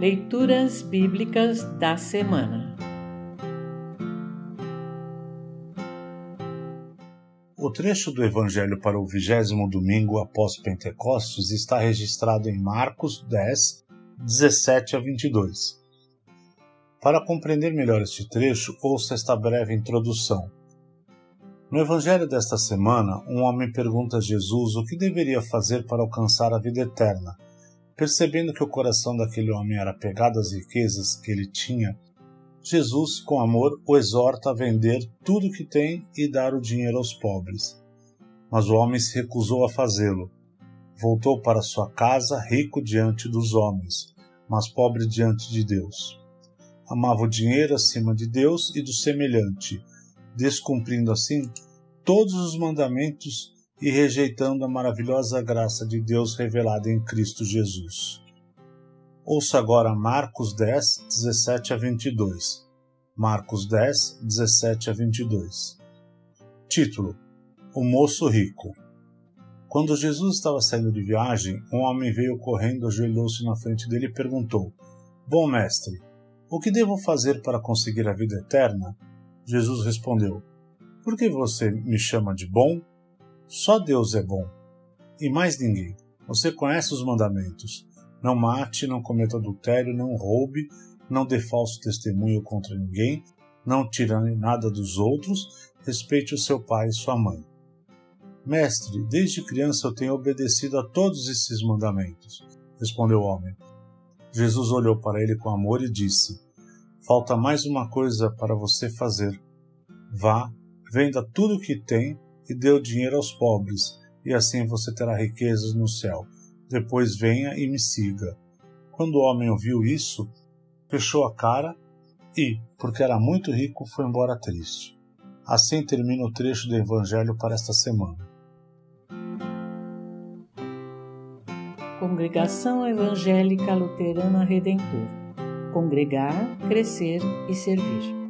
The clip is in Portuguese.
Leituras Bíblicas da Semana O trecho do Evangelho para o vigésimo domingo após Pentecostes está registrado em Marcos 10, 17 a 22. Para compreender melhor este trecho, ouça esta breve introdução. No Evangelho desta semana, um homem pergunta a Jesus o que deveria fazer para alcançar a vida eterna. Percebendo que o coração daquele homem era pegado às riquezas que ele tinha, Jesus, com amor, o exorta a vender tudo o que tem e dar o dinheiro aos pobres. Mas o homem se recusou a fazê-lo. Voltou para sua casa rico diante dos homens, mas pobre diante de Deus. Amava o dinheiro acima de Deus e do semelhante, descumprindo assim todos os mandamentos e rejeitando a maravilhosa graça de Deus revelada em Cristo Jesus. Ouça agora Marcos 10, 17 a 22. Marcos 10, 17 a 22. Título: O Moço Rico. Quando Jesus estava saindo de viagem, um homem veio correndo, ajoelhou-se na frente dele e perguntou: Bom mestre, o que devo fazer para conseguir a vida eterna? Jesus respondeu: Por que você me chama de bom? Só Deus é bom. E mais ninguém. Você conhece os mandamentos. Não mate, não cometa adultério, não roube, não dê falso testemunho contra ninguém, não tire nada dos outros, respeite o seu pai e sua mãe. Mestre, desde criança eu tenho obedecido a todos esses mandamentos, respondeu o homem. Jesus olhou para ele com amor e disse: Falta mais uma coisa para você fazer. Vá, venda tudo o que tem e dê o dinheiro aos pobres, e assim você terá riquezas no céu. Depois venha e me siga. Quando o homem ouviu isso, fechou a cara e, porque era muito rico, foi embora triste. Assim termina o trecho do Evangelho para esta semana. Congregação Evangélica Luterana Redentor Congregar, Crescer e Servir.